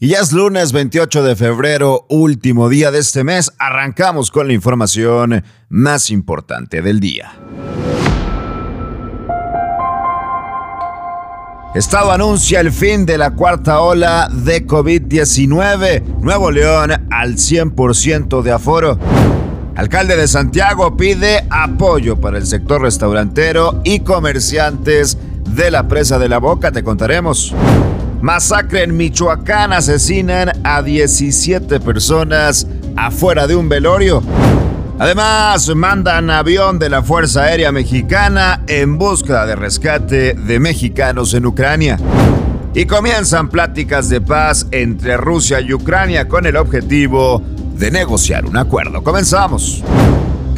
Y ya es lunes 28 de febrero, último día de este mes. Arrancamos con la información más importante del día. Estado anuncia el fin de la cuarta ola de COVID-19. Nuevo León al 100% de aforo. Alcalde de Santiago pide apoyo para el sector restaurantero y comerciantes de la presa de la Boca. Te contaremos. Masacre en Michoacán. Asesinan a 17 personas afuera de un velorio. Además, mandan avión de la Fuerza Aérea Mexicana en búsqueda de rescate de mexicanos en Ucrania. Y comienzan pláticas de paz entre Rusia y Ucrania con el objetivo de negociar un acuerdo. Comenzamos.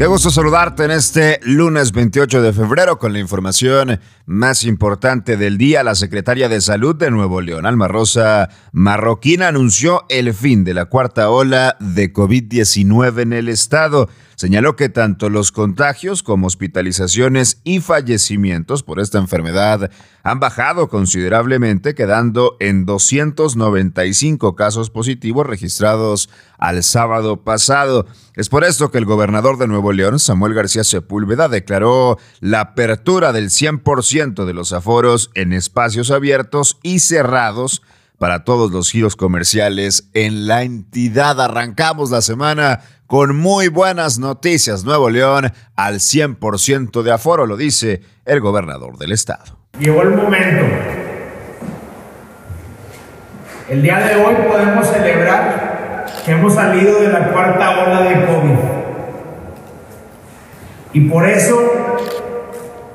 Qué gusto saludarte en este lunes 28 de febrero con la información más importante del día. La secretaria de Salud de Nuevo León, Alma Rosa Marroquín, anunció el fin de la cuarta ola de COVID-19 en el estado. Señaló que tanto los contagios como hospitalizaciones y fallecimientos por esta enfermedad han bajado considerablemente, quedando en 295 casos positivos registrados al sábado pasado. Es por esto que el gobernador de Nuevo León, Samuel García Sepúlveda, declaró la apertura del 100% de los aforos en espacios abiertos y cerrados para todos los giros comerciales en la entidad. Arrancamos la semana con muy buenas noticias. Nuevo León al 100% de aforo, lo dice el gobernador del estado. Llegó el momento. El día de hoy podemos celebrar que hemos salido de la cuarta ola de COVID. Y por eso,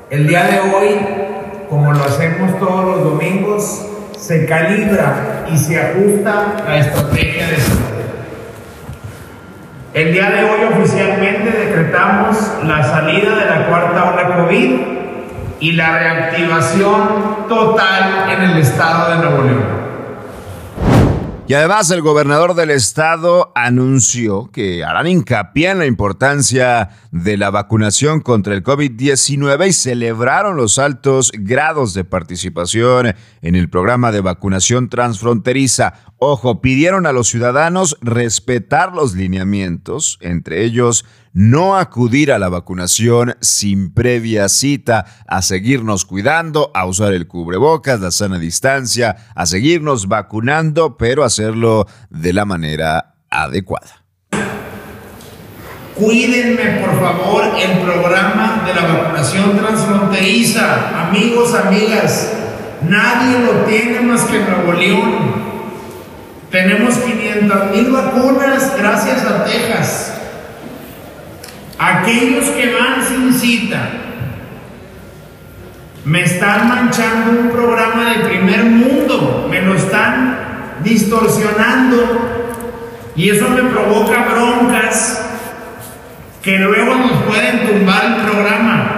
el día de hoy, como lo hacemos todos los domingos, se calibra y se ajusta la estrategia de salud. El día de hoy oficialmente decretamos la salida de la cuarta ola COVID y la reactivación total en el estado de Nuevo León. Y además el gobernador del estado anunció que harán hincapié en la importancia de la vacunación contra el COVID-19 y celebraron los altos grados de participación en el programa de vacunación transfronteriza. Ojo, pidieron a los ciudadanos respetar los lineamientos, entre ellos no acudir a la vacunación sin previa cita, a seguirnos cuidando, a usar el cubrebocas, la sana distancia, a seguirnos vacunando, pero hacerlo de la manera adecuada. Cuídenme, por favor, el programa de la vacunación transfronteriza. Amigos, amigas, nadie lo tiene más que Nuevo León. Tenemos 500 mil vacunas gracias a Texas. Aquellos que van sin cita me están manchando un programa de primer mundo, me lo están distorsionando y eso me provoca broncas que luego nos pueden tumbar el programa.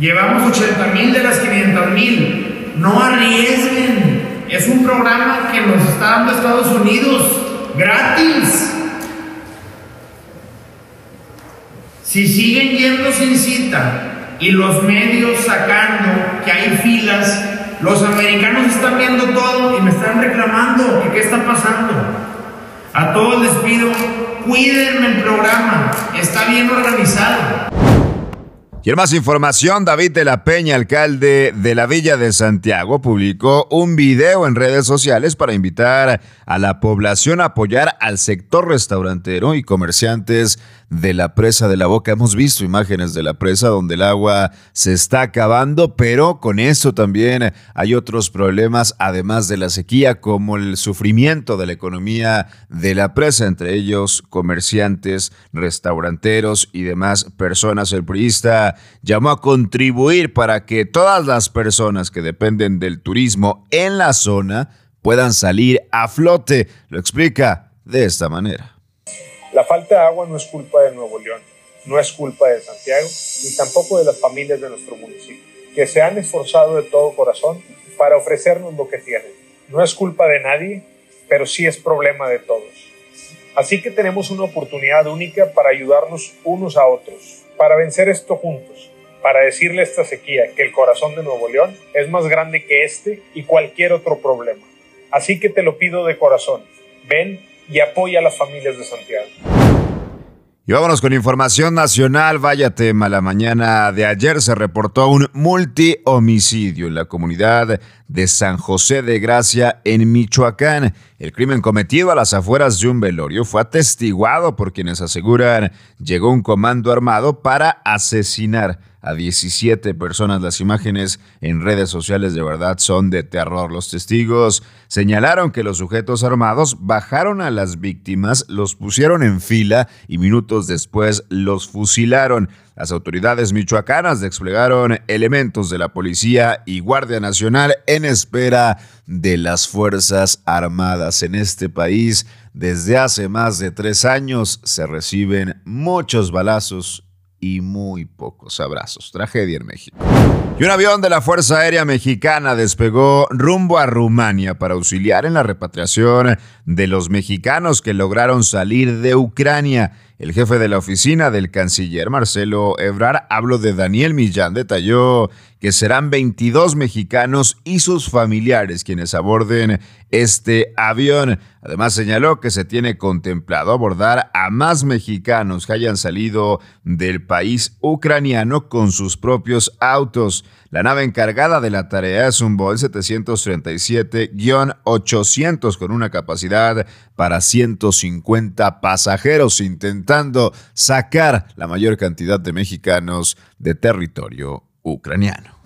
Llevamos 80 mil de las 500 mil. No arriesguen. Es un programa que nos está dando Estados Unidos gratis. Si siguen yendo sin cita y los medios sacando que hay filas, los americanos están viendo todo y me están reclamando que qué está pasando. A todos les pido, cuídenme el programa, está bien organizado. Y más información, David de la Peña, alcalde de la Villa de Santiago, publicó un video en redes sociales para invitar a la población a apoyar al sector restaurantero y comerciantes de la presa de la boca. Hemos visto imágenes de la presa donde el agua se está acabando, pero con eso también hay otros problemas, además de la sequía, como el sufrimiento de la economía de la presa, entre ellos comerciantes, restauranteros y demás personas. El priista llamó a contribuir para que todas las personas que dependen del turismo en la zona puedan salir a flote. Lo explica de esta manera. La falta de agua no es culpa de Nuevo León, no es culpa de Santiago, ni tampoco de las familias de nuestro municipio, que se han esforzado de todo corazón para ofrecernos lo que tienen. No es culpa de nadie, pero sí es problema de todos. Así que tenemos una oportunidad única para ayudarnos unos a otros, para vencer esto juntos, para decirle a esta sequía que el corazón de Nuevo León es más grande que este y cualquier otro problema. Así que te lo pido de corazón, ven y apoya a las familias de Santiago. Y vámonos con información nacional. Vaya tema. La mañana de ayer se reportó un multihomicidio en la comunidad de San José de Gracia, en Michoacán. El crimen cometido a las afueras de un velorio fue atestiguado por quienes aseguran llegó un comando armado para asesinar a 17 personas. Las imágenes en redes sociales de verdad son de terror. Los testigos señalaron que los sujetos armados bajaron a las víctimas, los pusieron en fila y minutos después los fusilaron. Las autoridades michoacanas desplegaron elementos de la policía y Guardia Nacional en espera de las Fuerzas Armadas en este país. Desde hace más de tres años se reciben muchos balazos y muy pocos abrazos. Tragedia en México. Y un avión de la Fuerza Aérea Mexicana despegó rumbo a Rumania para auxiliar en la repatriación de los mexicanos que lograron salir de Ucrania. El jefe de la oficina del canciller Marcelo Ebrard, hablo de Daniel Millán, detalló que serán 22 mexicanos y sus familiares quienes aborden este avión. Además señaló que se tiene contemplado abordar a más mexicanos que hayan salido del país ucraniano con sus propios autos. La nave encargada de la tarea es un Boeing 737-800 con una capacidad para 150 pasajeros, intentando sacar la mayor cantidad de mexicanos de territorio ucraniano.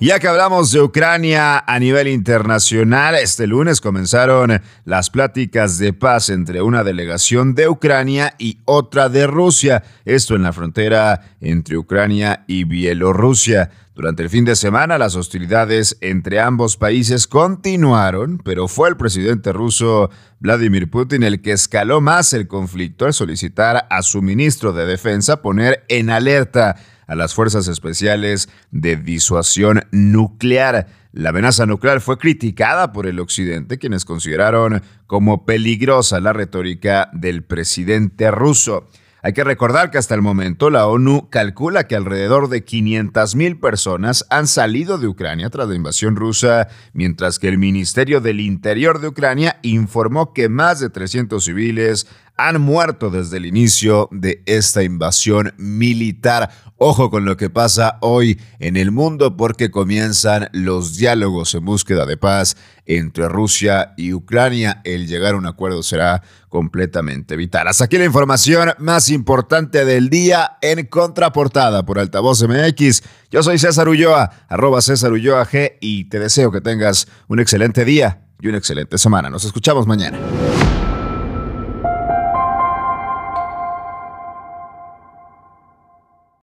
Ya que hablamos de Ucrania a nivel internacional, este lunes comenzaron las pláticas de paz entre una delegación de Ucrania y otra de Rusia, esto en la frontera entre Ucrania y Bielorrusia. Durante el fin de semana las hostilidades entre ambos países continuaron, pero fue el presidente ruso Vladimir Putin el que escaló más el conflicto al solicitar a su ministro de Defensa poner en alerta a las fuerzas especiales de disuasión nuclear. La amenaza nuclear fue criticada por el Occidente, quienes consideraron como peligrosa la retórica del presidente ruso. Hay que recordar que hasta el momento la ONU calcula que alrededor de 500.000 personas han salido de Ucrania tras la invasión rusa, mientras que el Ministerio del Interior de Ucrania informó que más de 300 civiles han muerto desde el inicio de esta invasión militar. Ojo con lo que pasa hoy en el mundo porque comienzan los diálogos en búsqueda de paz entre Rusia y Ucrania. El llegar a un acuerdo será completamente vital. Hasta aquí la información más importante del día en contraportada por Altavoz MX. Yo soy César Ulloa, arroba César Ulloa G y te deseo que tengas un excelente día y una excelente semana. Nos escuchamos mañana.